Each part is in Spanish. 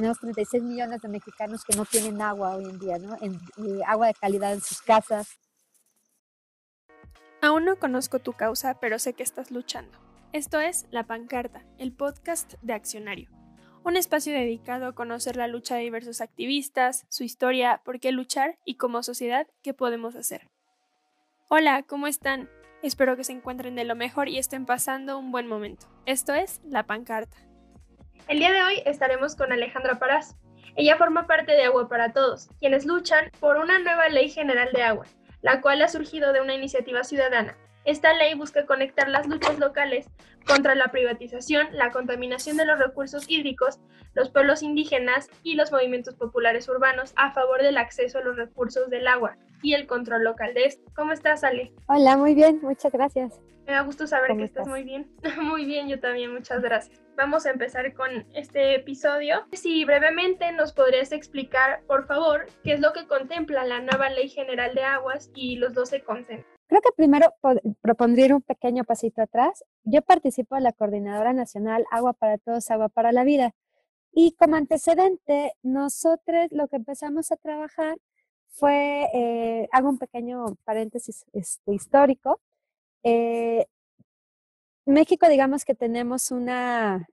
tenemos 36 millones de mexicanos que no tienen agua hoy en día, ¿no? Agua de calidad en sus casas. Aún no conozco tu causa, pero sé que estás luchando. Esto es La Pancarta, el podcast de Accionario. Un espacio dedicado a conocer la lucha de diversos activistas, su historia, por qué luchar y como sociedad qué podemos hacer. Hola, ¿cómo están? Espero que se encuentren de lo mejor y estén pasando un buen momento. Esto es La Pancarta. El día de hoy estaremos con Alejandra Parás. Ella forma parte de Agua para Todos, quienes luchan por una nueva ley general de agua, la cual ha surgido de una iniciativa ciudadana. Esta ley busca conectar las luchas locales contra la privatización, la contaminación de los recursos hídricos, los pueblos indígenas y los movimientos populares urbanos a favor del acceso a los recursos del agua y el control local de esto. ¿Cómo estás, Ale? Hola, muy bien, muchas gracias. Me da gusto saber que estás? muy bien. muy bien, yo también, muchas gracias. Vamos a empezar con este episodio. Si brevemente nos podrías explicar, por favor, qué es lo que contempla la nueva Ley General de Aguas y los 12 consensos. Creo que primero propondría un pequeño pasito atrás. Yo participo en la Coordinadora Nacional Agua para Todos, Agua para la Vida. Y como antecedente, nosotros lo que empezamos a trabajar fue, eh, hago un pequeño paréntesis este, histórico, eh, México, digamos que tenemos una,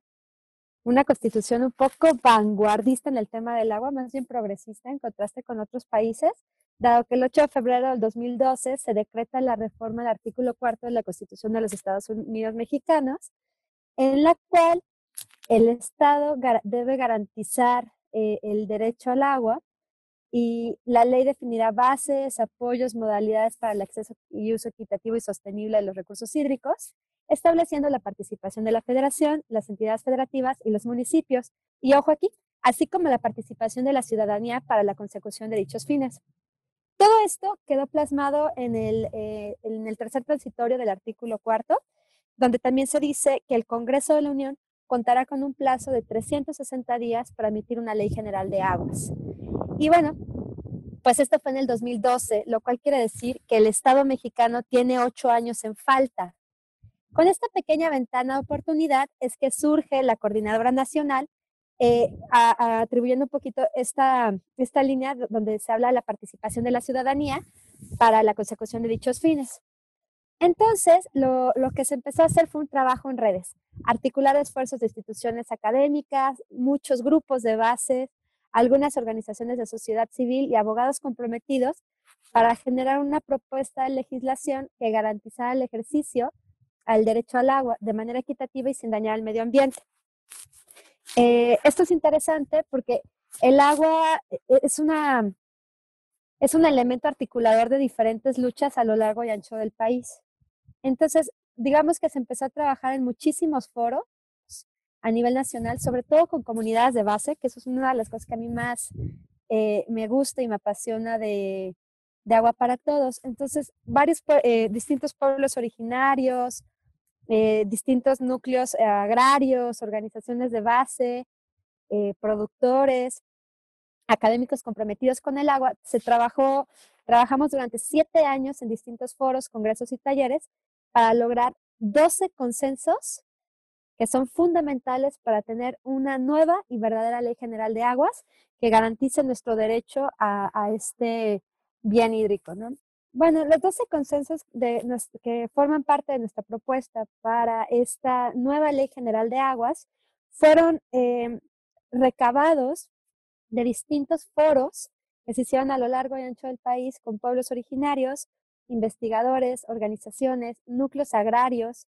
una constitución un poco vanguardista en el tema del agua, más bien progresista en contraste con otros países, dado que el 8 de febrero del 2012 se decreta la reforma del artículo cuarto de la Constitución de los Estados Unidos mexicanos, en la cual el Estado debe garantizar eh, el derecho al agua y la ley definirá bases, apoyos, modalidades para el acceso y uso equitativo y sostenible de los recursos hídricos, estableciendo la participación de la federación, las entidades federativas y los municipios, y ojo aquí, así como la participación de la ciudadanía para la consecución de dichos fines. Todo esto quedó plasmado en el, eh, en el tercer transitorio del artículo cuarto, donde también se dice que el Congreso de la Unión contará con un plazo de 360 días para emitir una ley general de aguas. Y bueno, pues esto fue en el 2012, lo cual quiere decir que el Estado mexicano tiene ocho años en falta. Con esta pequeña ventana de oportunidad es que surge la Coordinadora Nacional, eh, atribuyendo un poquito esta, esta línea donde se habla de la participación de la ciudadanía para la consecución de dichos fines. Entonces, lo, lo, que se empezó a hacer fue un trabajo en redes, articular esfuerzos de instituciones académicas, muchos grupos de base, algunas organizaciones de sociedad civil y abogados comprometidos para generar una propuesta de legislación que garantizara el ejercicio al derecho al agua de manera equitativa y sin dañar al medio ambiente. Eh, esto es interesante porque el agua es, una, es un elemento articulador de diferentes luchas a lo largo y ancho del país. Entonces, digamos que se empezó a trabajar en muchísimos foros a nivel nacional, sobre todo con comunidades de base, que eso es una de las cosas que a mí más eh, me gusta y me apasiona de, de Agua para Todos. Entonces, varios eh, distintos pueblos originarios, eh, distintos núcleos agrarios, organizaciones de base, productores, académicos comprometidos con el agua. Se trabajó, trabajamos durante siete años en distintos foros, congresos y talleres para lograr 12 consensos que son fundamentales para tener una nueva y verdadera ley general de aguas que garantice nuestro derecho a, este bien hídrico. ¿no? Bueno, los 12 consensos que forman parte de nuestra propuesta para esta nueva ley general de aguas fueron em, recabados de distintos foros que se hicieron a lo largo y ancho del país con pueblos originarios, investigadores, organizaciones, núcleos agrarios,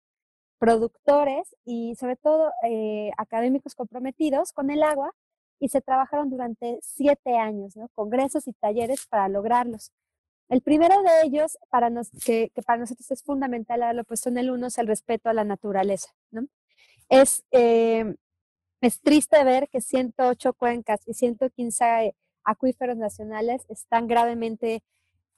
productores y sobre todo eh, académicos comprometidos con el agua y se trabajaron durante siete años, ¿no? Congresos y talleres para lograrlos. El primero de ellos, para nos, que, para nosotros es fundamental lo puesto en el uno, es el respeto a la naturaleza, ¿no? Es, eh, es triste ver que 108 cuencas y 115 acuíferos nacionales están gravemente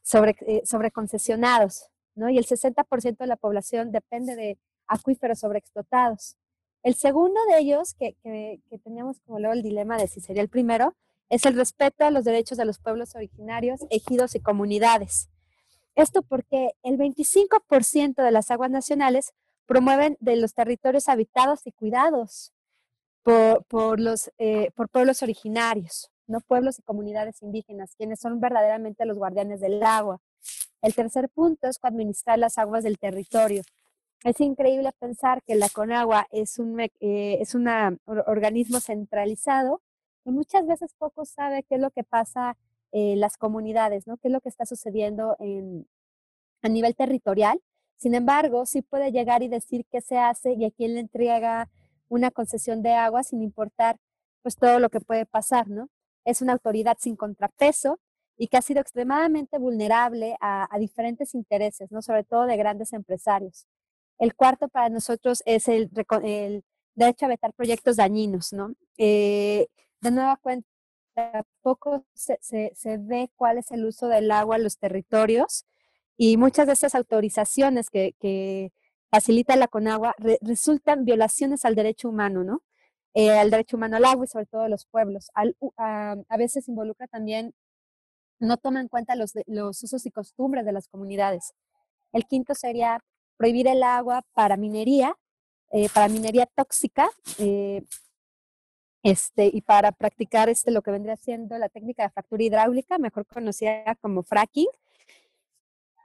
sobre, eh, sobreconcesionados, ¿no? Y el 60% de la población depende de acuíferos sobreexplotados. El segundo de ellos, que, que, teníamos como luego el dilema de si sería el primero, es el respeto a los derechos de los pueblos originarios, ejidos y comunidades. Esto porque el 25% de las aguas nacionales promueven de los territorios habitados y cuidados. por, los, eh, por pueblos originarios, ¿no? pueblos y comunidades indígenas, quienes son verdaderamente los guardianes del agua. El tercer punto es administrar las aguas del territorio. Es increíble pensar que la Conagua es un eh, es un organismo centralizado que muchas veces poco sabe qué es lo que pasa en las comunidades, ¿no? qué es lo que está sucediendo en, a nivel territorial. Sin embargo, sí puede llegar y decir qué se hace y a quién le entrega una concesión de agua sin importar pues todo lo que puede pasar, ¿no? Es una autoridad sin contrapeso y que ha sido extremadamente vulnerable a, diferentes intereses, ¿no? Sobre todo de grandes empresarios. El cuarto para nosotros es el, derecho a vetar proyectos dañinos, ¿no? Eh, de nueva cuenta, poco se, se, ve cuál es el uso del agua en los territorios y muchas de estas autorizaciones que, que facilita la Conagua resultan violaciones al derecho humano, ¿no? Eh, al derecho humano al agua y sobre todo a los pueblos. a, veces involucra también, no toma en cuenta los, los usos y costumbres de las comunidades. El quinto sería prohibir el agua para minería, eh, para minería tóxica, eh, este, y para practicar este, lo que vendría siendo la técnica de fractura hidráulica, mejor conocida como fracking,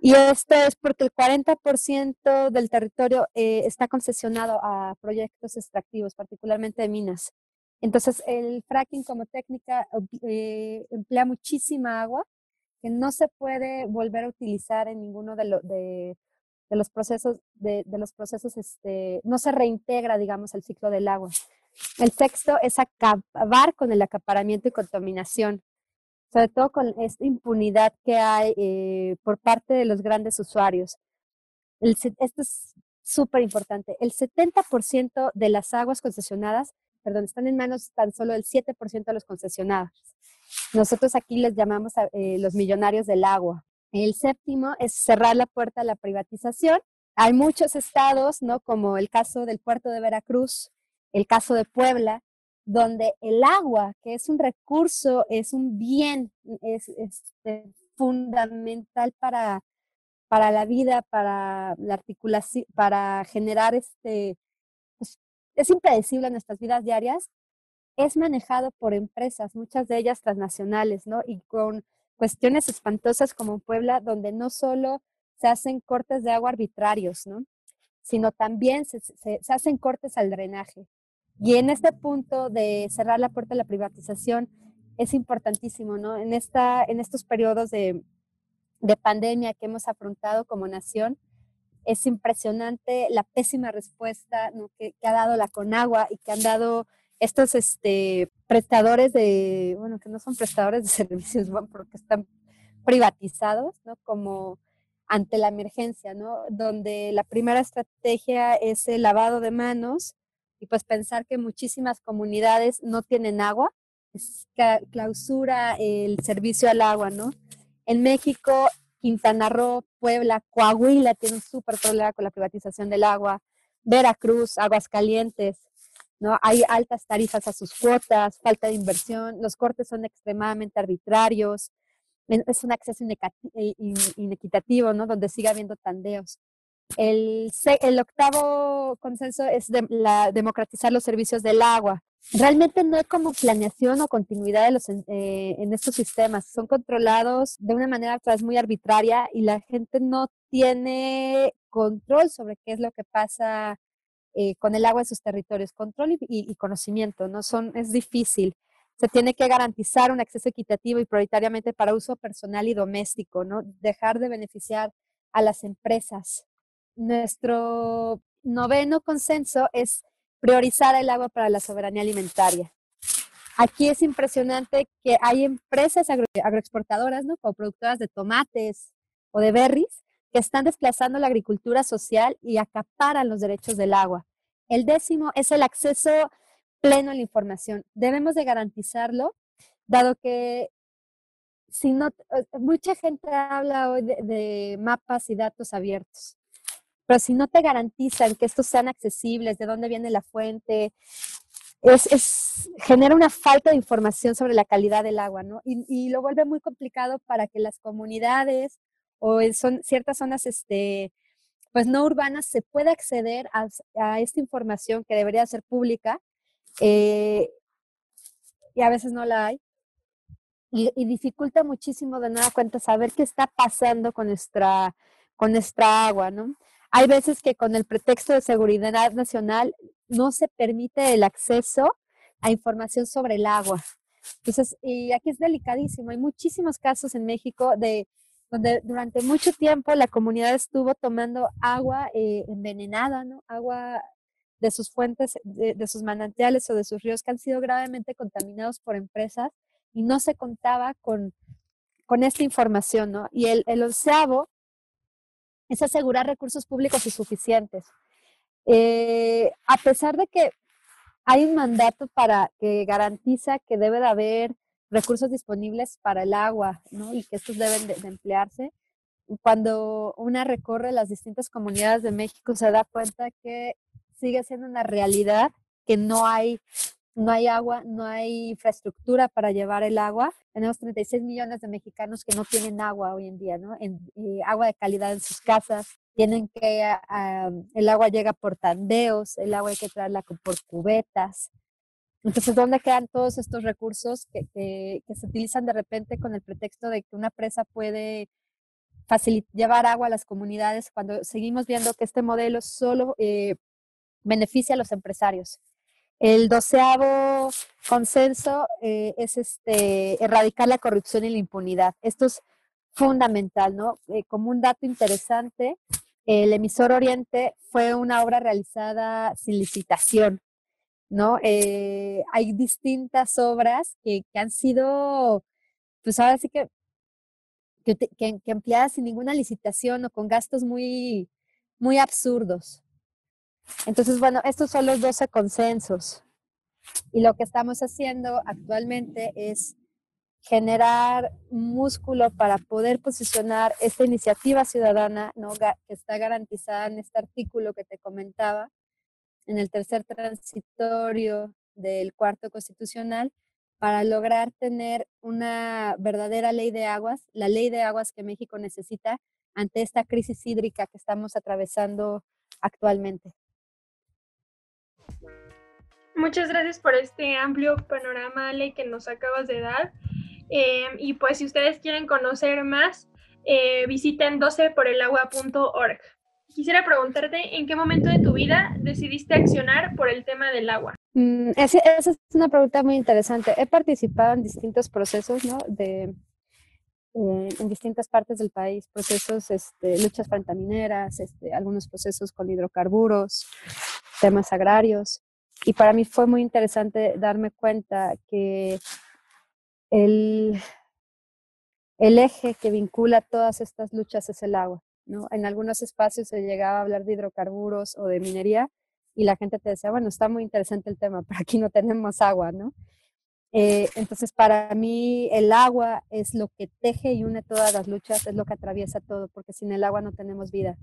y esto es porque el 40% del territorio eh, está concesionado a proyectos extractivos, particularmente de minas. Entonces, el fracking como técnica eh, emplea muchísima agua que no se puede volver a utilizar en ninguno de, de, los procesos, de, los procesos, este, no se reintegra, digamos, el ciclo del agua. El sexto es acabar con el acaparamiento y contaminación sobre todo con esta impunidad que hay eh, por parte de los grandes usuarios. esto es súper importante. El 70% de las aguas concesionadas, perdón, están en manos tan solo del 7% de los concesionados. Nosotros aquí les llamamos a, eh, los millonarios del agua. El séptimo es cerrar la puerta a la privatización. Hay muchos estados, ¿no? Como el caso del puerto de Veracruz, el caso de Puebla, donde el agua, que es un recurso, es un bien, es, este, fundamental para, para la vida, para la articulación, para generar este, pues, es impredecible en nuestras vidas diarias, es manejado por empresas, muchas de ellas transnacionales, ¿no? Y con cuestiones espantosas como en Puebla, donde no solo se hacen cortes de agua arbitrarios, ¿no? Sino también se hacen cortes al drenaje. Y en este punto de cerrar la puerta a la privatización es importantísimo, ¿no? En, esta, en estos periodos de, de pandemia que hemos afrontado como nación, es impresionante la pésima respuesta que, ha dado la Conagua y que han dado estos este, prestadores de, bueno, que no son prestadores de servicios, porque están privatizados, ¿no? Como ante la emergencia, ¿no? Donde la primera estrategia es el lavado de manos, y pues pensar que muchísimas comunidades no tienen agua, clausura el servicio al agua, ¿no? En México, Quintana Roo, Puebla, Coahuila tiene un súper problema con la privatización del agua, Veracruz, Aguascalientes, ¿no? Hay altas tarifas a sus cuotas, falta de inversión, los cortes son extremadamente arbitrarios, es un acceso inequitativo, ¿no? Donde sigue habiendo tandeos. El, el octavo consenso es la, democratizar los servicios del agua. Realmente no hay como planeación o continuidad de los, eh, en estos sistemas. Son controlados de una manera pues, muy arbitraria y la gente no tiene control sobre qué es lo que pasa eh, con el agua en sus territorios. Control y, y, conocimiento, ¿no? Son, es difícil. Se tiene que garantizar un acceso equitativo y prioritariamente para uso personal y doméstico, ¿no? Dejar de beneficiar a las empresas nuestro noveno consenso es priorizar el agua para la soberanía alimentaria. Aquí es impresionante que hay empresas agroexportadoras, ¿no? Como productoras de tomates o de berries, que están desplazando la agricultura social y acaparan los derechos del agua. El décimo es el acceso pleno a la información. Debemos de garantizarlo, dado que si no, eh, mucha gente habla hoy de mapas y datos abiertos. Pero si no te garantizan que estos sean accesibles, de dónde viene la fuente, es, genera una falta de información sobre la calidad del agua, ¿no? Y, lo vuelve muy complicado para que las comunidades o son, ciertas zonas este, pues no urbanas se pueda acceder a, esta información que debería ser pública eh, y a veces no la hay. Y, dificulta muchísimo de nueva cuenta saber qué está pasando con nuestra, con nuestra agua, ¿no? Hay veces que con el pretexto de seguridad nacional no se permite el acceso a información sobre el agua. Entonces, y aquí es delicadísimo. Hay muchísimos casos en México de donde durante mucho tiempo la comunidad estuvo tomando agua eh, envenenada, ¿no? Agua de sus fuentes, de, sus manantiales o de sus ríos que han sido gravemente contaminados por empresas y no se contaba con, con esta información, ¿no? Y el, el onceavo es asegurar recursos públicos y suficientes. Eh, a pesar de que hay un mandato para que garantiza que debe de haber recursos disponibles para el agua. Y que estos deben de, emplearse. Cuando una recorre las distintas comunidades de México se da cuenta que sigue siendo una realidad que no hay no hay agua, no hay infraestructura para llevar el agua. Tenemos 36 millones de mexicanos que no tienen agua hoy en día, ¿no? En, eh, agua de calidad en sus casas. Tienen que, ah, el agua llega por tandeos, el agua hay que traerla por cubetas. Entonces, ¿dónde quedan todos estos recursos que, que, se utilizan de repente con el pretexto de que una presa puede llevar agua a las comunidades cuando seguimos viendo que este modelo solo eh, beneficia a los empresarios? El doceavo consenso eh, es este, erradicar la corrupción y la impunidad. Esto es fundamental, ¿no? Eh, como un dato interesante, el emisor Oriente fue una obra realizada sin licitación, ¿no? Eh, hay distintas obras que, han sido, pues ahora sí que, que, que, empleadas sin ninguna licitación o con gastos muy, muy absurdos. Entonces, bueno, estos son los 12 consensos. Y lo que estamos haciendo actualmente es generar músculo para poder posicionar esta iniciativa ciudadana que está garantizada en este artículo que te comentaba, en el tercer transitorio del cuarto constitucional, para lograr tener una verdadera ley de aguas, la ley de aguas que México necesita ante esta crisis hídrica que estamos atravesando actualmente. Muchas gracias por este amplio panorama, Ale, que nos acabas de dar. Em, y pues si ustedes quieren conocer más, eh, visiten 12porelagua.org. Quisiera preguntarte, ¿en qué momento de tu vida decidiste accionar por el tema del agua? Mm, esa, es una pregunta muy interesante. He participado en distintos procesos, ¿no? De, eh, en distintas partes del país, procesos, este, luchas pantamineras, este, algunos procesos con hidrocarburos, temas agrarios. Y para mí fue muy interesante darme cuenta que el, eje que vincula todas estas luchas es el agua. En algunos espacios se llegaba a hablar de hidrocarburos o de minería y la gente te decía, bueno, está muy interesante el tema, pero aquí no tenemos agua, ¿no? Eh, entonces, para mí el agua es lo que teje y une todas las luchas, es lo que atraviesa todo, porque sin el agua no tenemos vida.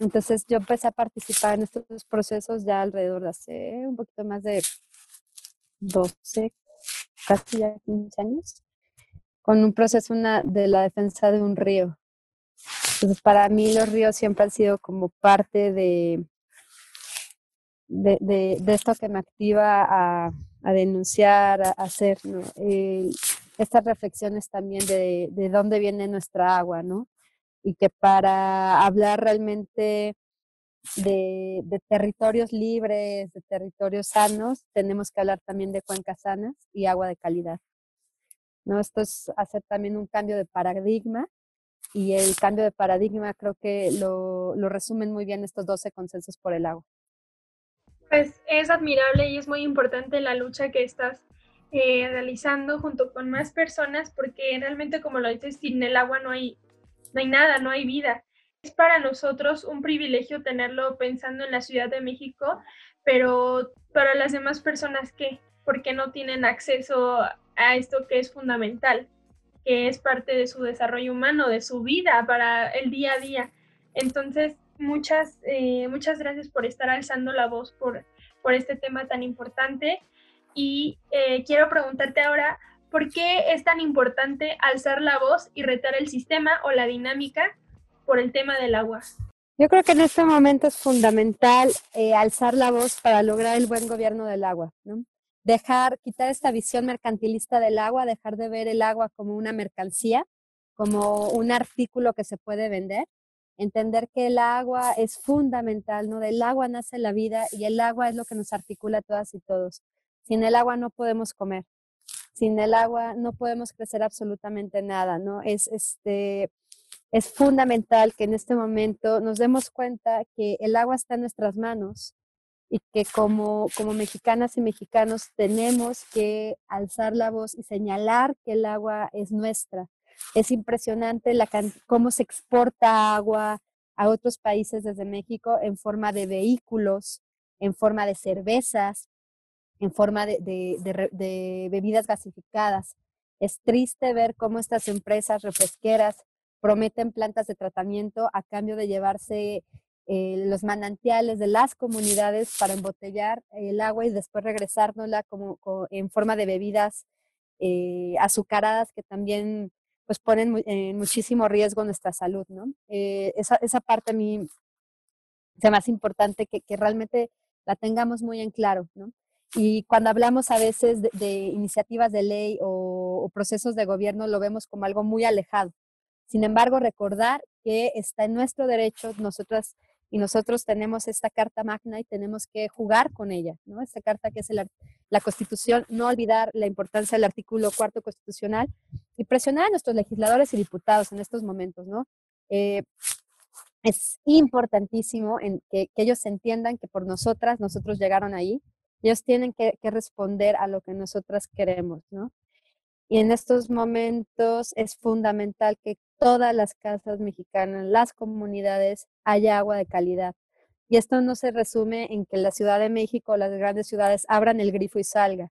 Entonces yo empecé a participar en estos procesos ya alrededor de hace un poquito más de 12, casi ya 15 años, con un proceso una, de la defensa de un río. Entonces para mí los ríos siempre han sido como parte de, de, de, esto que me activa a, a denunciar, a, hacer, estas reflexiones también de, de dónde viene nuestra agua, ¿no? Y que para hablar realmente de, territorios libres, de territorios sanos, tenemos que hablar también de cuencas sanas y agua de calidad. ¿no? Esto es hacer también un cambio de paradigma y el cambio de paradigma creo que lo, lo resumen muy bien estos 12 consensos por el agua. Pues es admirable y es muy importante la lucha que estás eh, realizando junto con más personas porque realmente como lo dices, sin el agua no hay no hay nada, no hay vida. Es para nosotros un privilegio tenerlo pensando en la Ciudad de México, pero para las demás personas, ¿qué? Porque no tienen acceso a esto que es fundamental, que es parte de su desarrollo humano, de su vida para el día a día. Entonces, muchas, eh, muchas gracias por estar alzando la voz por, por este tema tan importante. Y eh, quiero preguntarte ahora, ¿Por qué es tan importante alzar la voz y retar el sistema o la dinámica por el tema del agua? Yo creo que en este momento es fundamental eh, alzar la voz para lograr el buen gobierno del agua, ¿no? Dejar, quitar esta visión mercantilista del agua, dejar de ver el agua como una mercancía, como un artículo que se puede vender, entender que el agua es fundamental, ¿no? Del agua nace la vida y el agua es lo que nos articula a todas y todos. Sin el agua no podemos comer, sin el agua no podemos crecer absolutamente nada, ¿no? Es, este, es fundamental que en este momento nos demos cuenta que el agua está en nuestras manos y que como, como mexicanas y mexicanos tenemos que alzar la voz y señalar que el agua es nuestra. Es impresionante la cómo se exporta agua a otros países desde México en forma de vehículos, en forma de cervezas, en forma de, bebidas gasificadas. Es triste ver cómo estas empresas refresqueras prometen plantas de tratamiento a cambio de llevarse eh, los manantiales de las comunidades para embotellar el agua y después regresárnosla como, en forma de bebidas eh, azucaradas que también pues ponen en muchísimo riesgo nuestra salud, ¿no? Eh, esa, esa, parte a mí es más importante que, que realmente la tengamos muy en claro, ¿no? Y cuando hablamos a veces de, iniciativas de ley o, procesos de gobierno, lo vemos como algo muy alejado. Sin embargo, recordar que está en nuestro derecho, nosotras y nosotros tenemos esta carta magna y tenemos que jugar con ella, ¿no? Esta carta que es la Constitución, no olvidar la importancia del artículo cuarto constitucional y presionar a nuestros legisladores y diputados en estos momentos, ¿no? Eh, es importantísimo en que, que, ellos entiendan que por nosotras, nosotros llegaron ahí, ellos tienen que, responder a lo que nosotras queremos, ¿no? Y en estos momentos es fundamental que todas las casas mexicanas, las comunidades, haya agua de calidad. Y esto no se resume en que la Ciudad de México o las grandes ciudades abran el grifo y salga,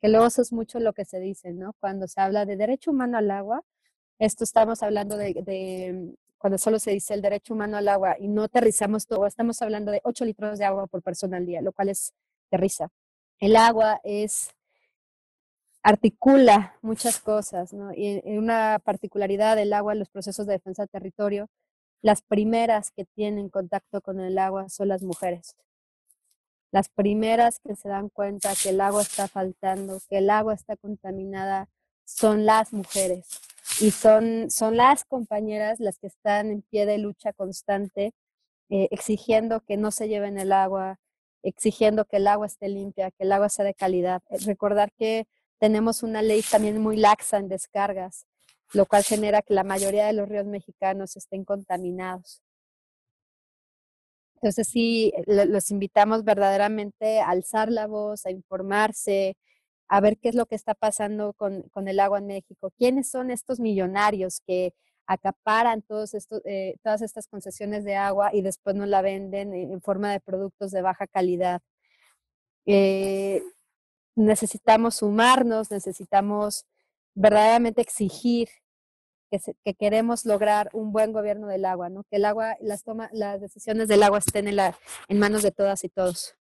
que luego eso es mucho lo que se dice, ¿no? Cuando se habla de derecho humano al agua, esto estamos hablando de, de cuando solo se dice el derecho humano al agua y no aterrizamos todo, estamos hablando de 8 litros de agua por persona al día, lo cual es de risa. El agua es articula muchas cosas, ¿no? Y una particularidad del agua en los procesos de defensa del territorio, las primeras que tienen contacto con el agua son las mujeres. Las primeras que se dan cuenta que el agua está faltando, que el agua está contaminada, son las mujeres. Y son, son las compañeras las que están en pie de lucha constante, eh, exigiendo que no se lleven el agua, exigiendo que el agua esté limpia, que el agua sea de calidad. Eh, recordar que tenemos una ley también muy laxa en descargas, lo cual genera que la mayoría de los ríos mexicanos estén contaminados. Entonces sí, los invitamos verdaderamente a alzar la voz, a informarse, a ver qué es lo que está pasando con, con el agua en México. ¿Quiénes son estos millonarios que acaparan todos estos, eh, todas estas concesiones de agua y después nos la venden en forma de productos de baja calidad. Eh, necesitamos sumarnos, necesitamos verdaderamente exigir que, que, queremos lograr un buen gobierno del agua, ¿no? que el agua, las, toma, las decisiones del agua estén en, en manos de todas y todos.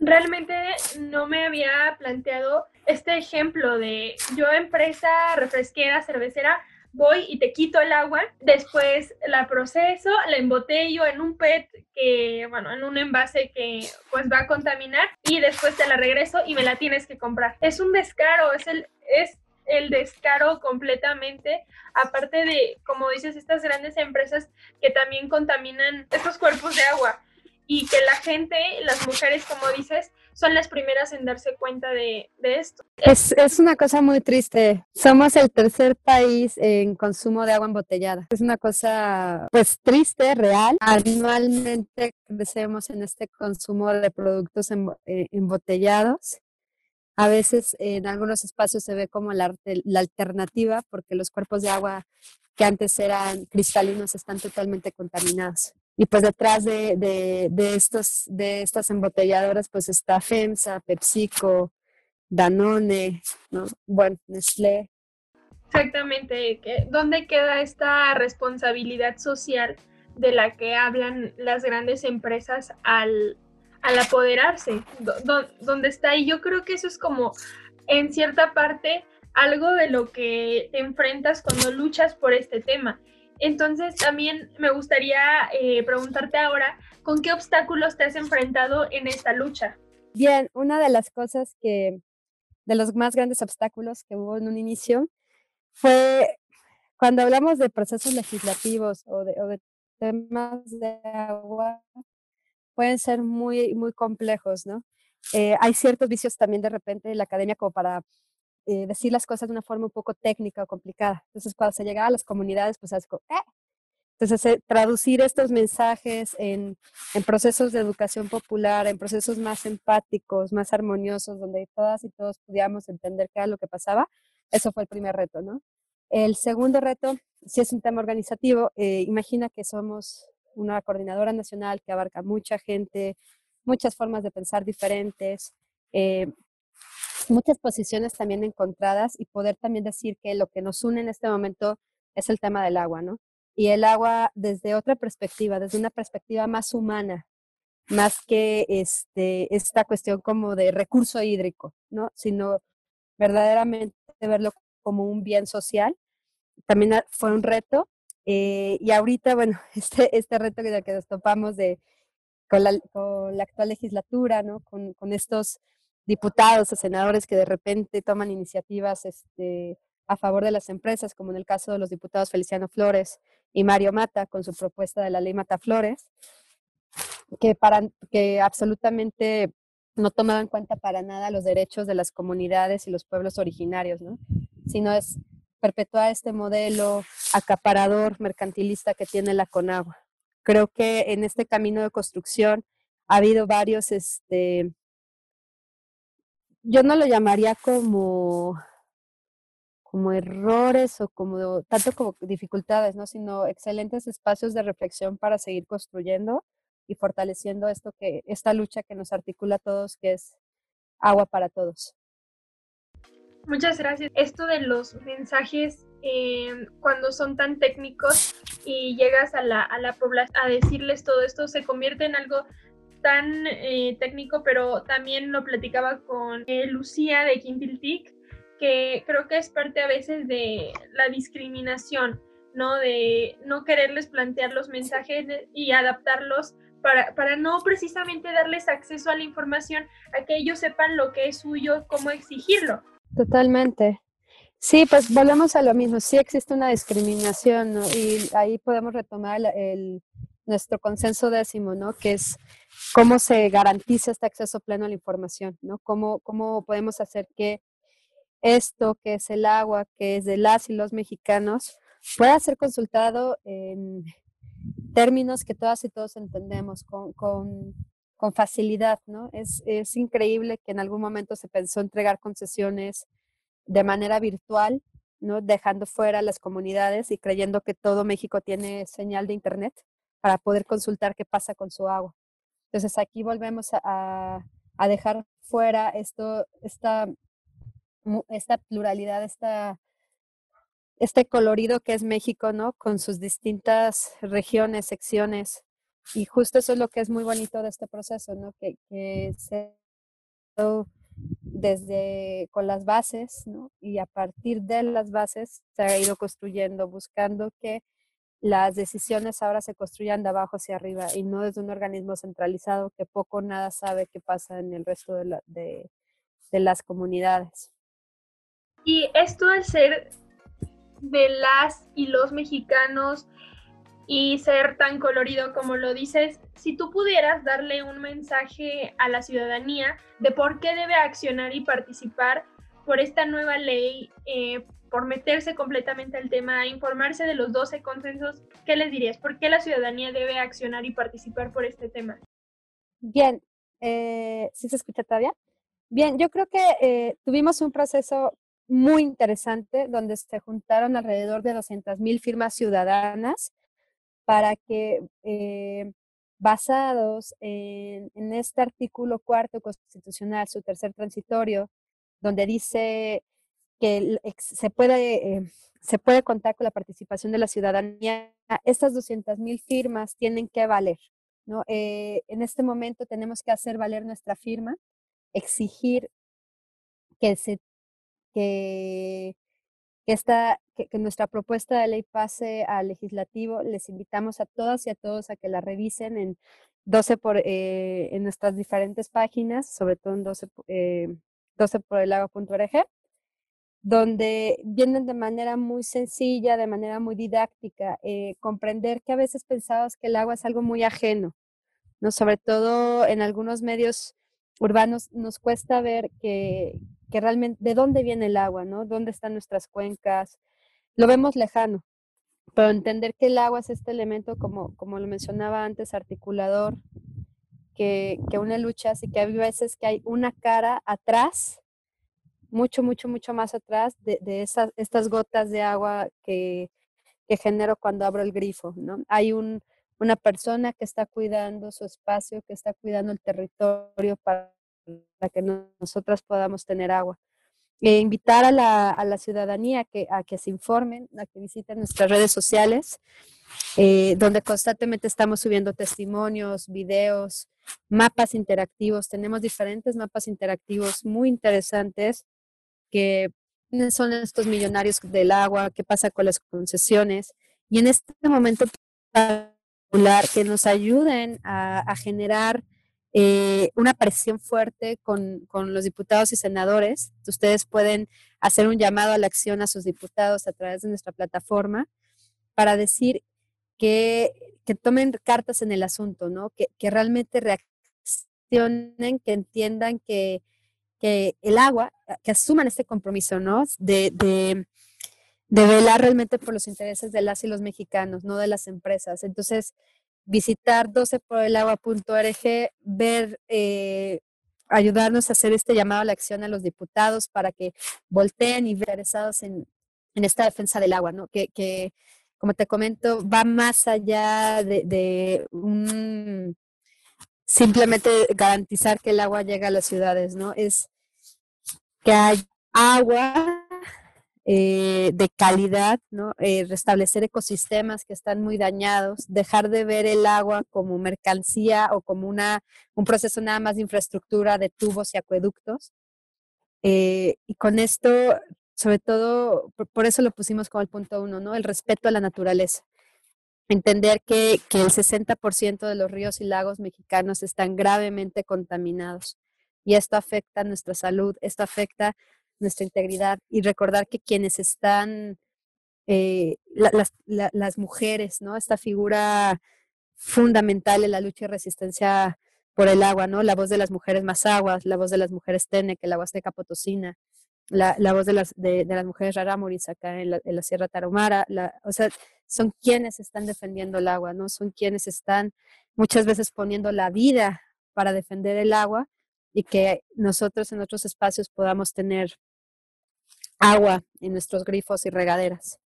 Realmente no me había planteado este ejemplo de yo empresa refresquera, cervecera, voy y te quito el agua, después la proceso, la embotello en un PET que, bueno, en un envase que pues va a contaminar y después te la regreso y me la tienes que comprar. Es un descaro, es el, es el descaro completamente, aparte de, como dices, estas grandes empresas que también contaminan estos cuerpos de agua y que la gente, las mujeres, como dices, son las primeras en darse cuenta de, esto. Es, es, una cosa muy triste. Somos el tercer país en consumo de agua embotellada. Es una cosa, pues, triste, real. Anualmente crecemos en este consumo de productos eh, embotellados. A veces en algunos espacios se ve como la, la alternativa porque los cuerpos de agua que antes eran cristalinos están totalmente contaminados. Y pues detrás de, de, estos, de estas embotelladoras pues está FEMSA, PepsiCo, Danone, ¿no? bueno, Nestlé. Exactamente, ¿dónde queda esta responsabilidad social de la que hablan las grandes empresas al, al apoderarse? ¿Dónde está? Y yo creo que eso es como, en cierta parte, algo de lo que te enfrentas cuando luchas por este tema Entonces, también me gustaría eh, preguntarte ahora, ¿con qué obstáculos te has enfrentado en esta lucha? Bien, una de las cosas que, de los más grandes obstáculos que hubo en un inicio, fue cuando hablamos de procesos legislativos o de, de temas de agua, pueden ser muy, muy complejos, ¿no? Eh, hay ciertos vicios también de repente en la academia como para eh, decir las cosas de una forma un poco técnica o complicada. Entonces, cuando se llega a las comunidades, pues es como, ¡eh! Entonces, eh, traducir estos mensajes en, procesos de educación popular, en procesos más empáticos, más armoniosos, donde todas y todos pudiéramos entender qué era lo que pasaba, eso fue el primer reto, ¿no? El segundo reto, si es un tema organizativo, imagina que somos una coordinadora nacional que abarca mucha gente, muchas formas de pensar diferentes, muchas posiciones también encontradas y poder también decir que lo que nos une en este momento es el tema del agua, ¿no? Y el agua desde otra perspectiva, desde una perspectiva más humana, más que este, esta cuestión como de recurso hídrico, ¿no? Sino verdaderamente verlo como un bien social. También fue un reto. Eh, y ahorita, bueno, este, este reto que, que nos topamos de con la, con la actual legislatura, ¿no? Con, con, estos diputados o senadores que de repente toman iniciativas este, a favor de las empresas, como en el caso de los diputados Feliciano Flores y Mario Mata, con su propuesta de la ley Mata Flores, que, para, que absolutamente no tomaba en cuenta para nada los derechos de las comunidades y los pueblos originarios, ¿no? sino es perpetuar este modelo acaparador mercantilista que tiene la Conagua. Creo que en este camino de construcción ha habido varios, este, yo no lo llamaría como, como errores o como tanto como dificultades, ¿no? sino excelentes espacios de reflexión para seguir construyendo y fortaleciendo esto que, esta lucha que nos articula a todos, que es agua para todos. Muchas gracias. Esto de los mensajes eh, cuando son tan técnicos y llegas a la, a la población a decirles todo esto, se convierte en algo tan eh, técnico, pero también lo platicaba con eh, Lucía de Quintiltic, que creo que es parte a veces de la discriminación, ¿no? De no quererles plantear los mensajes y adaptarlos para, para, no precisamente darles acceso a la información, a que ellos sepan lo que es suyo, cómo exigirlo. Totalmente. Sí, pues volvemos a lo mismo. Sí existe una discriminación, ¿no? Y ahí podemos retomar el, nuestro consenso décimo, ¿no? Que es cómo se garantiza este acceso pleno a la información, ¿no? Cómo, cómo podemos hacer que esto, que es el agua, que es de las y los mexicanos, pueda ser consultado en términos que todas y todos entendemos con, con, con facilidad, ¿no? Es, es increíble que en algún momento se pensó entregar concesiones de manera virtual, ¿no? dejando fuera las comunidades y creyendo que todo México tiene señal de Internet para poder consultar qué pasa con su agua. Entonces aquí volvemos a, dejar fuera esta, esta pluralidad, esta, este colorido que es México, ¿no? Con sus distintas regiones, secciones. Y justo eso es lo que es muy bonito de este proceso, ¿no? Que, que se desde con las bases, ¿no? Y a partir de las bases se ha ido construyendo, buscando que las decisiones ahora se construyan de abajo hacia arriba y no desde un organismo centralizado que poco o nada sabe qué pasa en el resto de, la, de, de las comunidades. Y esto de ser de las y los mexicanos y ser tan colorido como lo dices, si tú pudieras darle un mensaje a la ciudadanía de por qué debe accionar y participar por esta nueva ley, eh, por meterse completamente al tema, informarse de los 12 consensos, ¿qué les dirías? ¿Por qué la ciudadanía debe accionar y participar por este tema? Bien, eh, ¿sí se escucha todavía? Bien, yo creo que eh, tuvimos un proceso muy interesante donde se juntaron alrededor de 200.000 firmas ciudadanas para que eh, basados en, este artículo cuarto constitucional, su tercer transitorio, donde dice que se puede, eh, se puede contar con la participación de la ciudadanía, estas 200 mil firmas tienen que valer. ¿no? Eh, en este momento tenemos que hacer valer nuestra firma, exigir que se que que, esta, que, nuestra propuesta de ley pase al legislativo. Les invitamos a todas y a todos a que la revisen en 12 por, eh, en nuestras diferentes páginas, sobre todo en 12, eh, 12 por el agua.org, donde vienen de manera muy sencilla, de manera muy didáctica, eh, comprender que a veces pensamos que el agua es algo muy ajeno, ¿no? Sobre todo en algunos medios urbanos nos cuesta ver que, que realmente de dónde viene el agua, ¿no? ¿Dónde están nuestras cuencas? Lo vemos lejano, pero entender que el agua es este elemento, como, como lo mencionaba antes, articulador, que, que une luchas y que hay veces que hay una cara atrás, mucho, mucho, mucho más atrás de, de esas, estas gotas de agua que, que genero cuando abro el grifo, ¿no? Hay un, una persona que está cuidando su espacio, que está cuidando el territorio para que nosotras podamos tener agua. E invitar a la, a la ciudadanía que, a que se informen, a que visiten nuestras redes sociales, eh, donde constantemente estamos subiendo testimonios, videos, mapas interactivos. Tenemos diferentes mapas interactivos muy interesantes que son estos millonarios del agua, qué pasa con las concesiones. Y en este momento que nos ayuden a, a generar eh, una presión fuerte con, con, los diputados y senadores. Ustedes pueden hacer un llamado a la acción a sus diputados a través de nuestra plataforma para decir que, que tomen cartas en el asunto, ¿no? que, que realmente reaccionen, que entiendan que, que, el agua, que asuman este compromiso ¿no? de, de, velar realmente por los intereses de las y los mexicanos, no de las empresas. Entonces, visitar 12porelagua.org, ver, eh, ayudarnos a hacer este llamado a la acción a los diputados para que volteen y interesados en, en, esta defensa del agua, ¿no? Que, que, como te comento, va más allá de, de un simplemente garantizar que el agua llegue a las ciudades, ¿no? Es que hay agua eh, de calidad, ¿no? Eh, restablecer ecosistemas que están muy dañados, dejar de ver el agua como mercancía o como una, un proceso nada más de infraestructura de tubos y acueductos. Eh, y con esto, sobre todo, por, eso lo pusimos como el punto uno, ¿no? El respeto a la naturaleza. Entender que, que el 60% de los ríos y lagos mexicanos están gravemente contaminados y esto afecta nuestra salud, esto afecta nuestra integridad y recordar que quienes están, eh, las, mujeres, ¿no? Esta figura fundamental en la lucha y resistencia por el agua, ¿no? La voz de las mujeres más aguas, la voz de las mujeres Tenec, la de Potosina, la, la voz de las, de, las mujeres Rarámuris acá en la, la Sierra Tarahumara, la, o sea, son quienes están defendiendo el agua, ¿no? Son quienes están muchas veces poniendo la vida para defender el agua y que nosotros en otros espacios podamos tener agua en nuestros grifos y regaderas.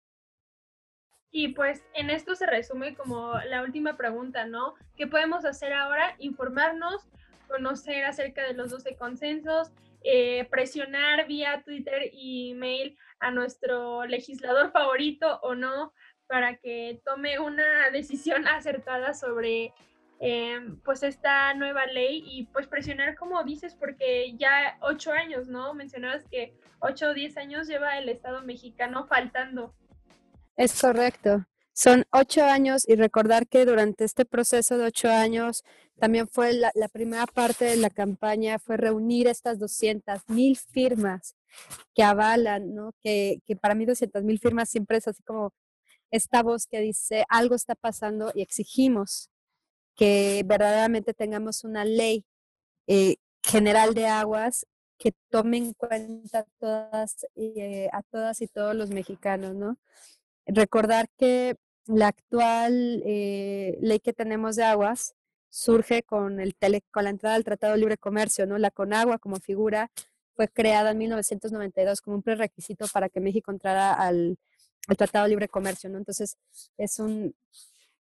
Y pues en esto se resume como la última pregunta, ¿no? ¿Qué podemos hacer ahora? Informarnos, conocer acerca de los 12 consensos, eh, presionar vía Twitter y mail a nuestro legislador favorito o no para que tome una decisión acertada sobre Em, pues esta nueva ley y pues presionar como dices porque ya ocho años, ¿no? Mencionabas que ocho o diez años lleva el Estado mexicano faltando. Es correcto. Son ocho años y recordar que durante este proceso de ocho años también fue la, primera parte de la campaña, fue reunir estas 200 mil firmas que avalan, ¿no? Que, que para mí 200 mil firmas siempre es así como esta voz que dice algo está pasando y exigimos que verdaderamente tengamos una ley eh, general de aguas que tome en cuenta eh, a todas y todos los mexicanos, ¿no? Recordar que la actual eh, ley que tenemos de aguas surge con, el tele, con la entrada del Tratado de Libre Comercio, ¿no? La Conagua como figura fue creada en 1992 como un prerequisito para que México entrara al, al Tratado de Libre Comercio, ¿no? Entonces, es un,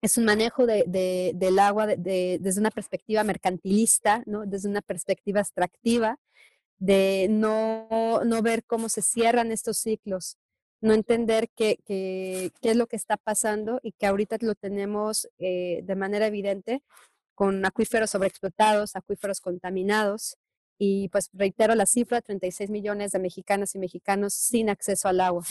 es un manejo de, del agua desde una perspectiva mercantilista, ¿no? desde una perspectiva extractiva, de no, no ver cómo se cierran estos ciclos, no entender qué, qué, qué es lo que está pasando y que ahorita lo tenemos eh, de manera evidente con acuíferos sobreexplotados, acuíferos contaminados. Y pues reitero la cifra, 36 millones de mexicanas y mexicanos sin acceso al agua.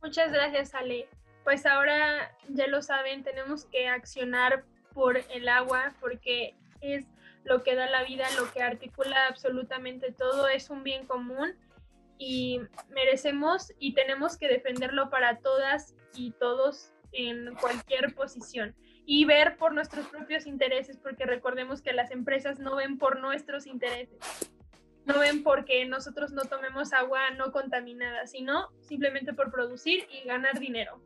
Muchas gracias, Ale. Pues ahora ya lo saben, tenemos que accionar por el agua porque es lo que da la vida, lo que articula absolutamente todo, es un bien común y merecemos y tenemos que defenderlo para todas y todos en cualquier posición y ver por nuestros propios intereses, porque recordemos que las empresas no ven por nuestros intereses, no ven porque nosotros no tomemos agua no contaminada, sino simplemente por producir y ganar dinero.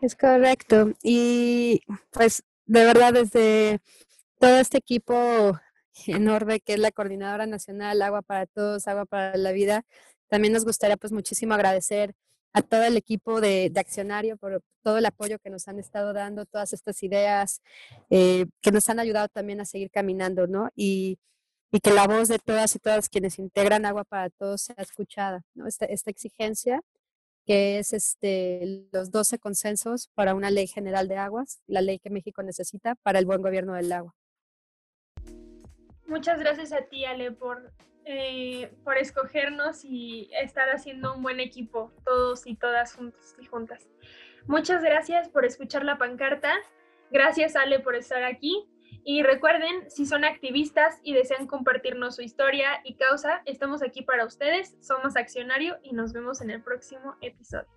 Es correcto. Y pues de verdad desde todo este equipo enorme que es la Coordinadora Nacional Agua para Todos, Agua para la Vida, también nos gustaría pues muchísimo agradecer a todo el equipo de, Accionario por todo el apoyo que nos han estado dando, todas estas ideas eh, que nos han ayudado también a seguir caminando, ¿no? Y, que la voz de todas y todas quienes integran Agua para Todos sea escuchada, ¿no? Esta, esta exigencia que es este, los 12 consensos para una ley general de aguas, la ley que México necesita para el buen gobierno del agua. Muchas gracias a ti, Ale, por, eh, por escogernos y estar haciendo un buen equipo, todos y todas juntos y juntas. Muchas gracias por escuchar la pancarta. Gracias, Ale, por estar aquí. Y recuerden, si son activistas y desean compartirnos su historia y causa, estamos aquí para ustedes. Somos Accionario y nos vemos en el próximo episodio.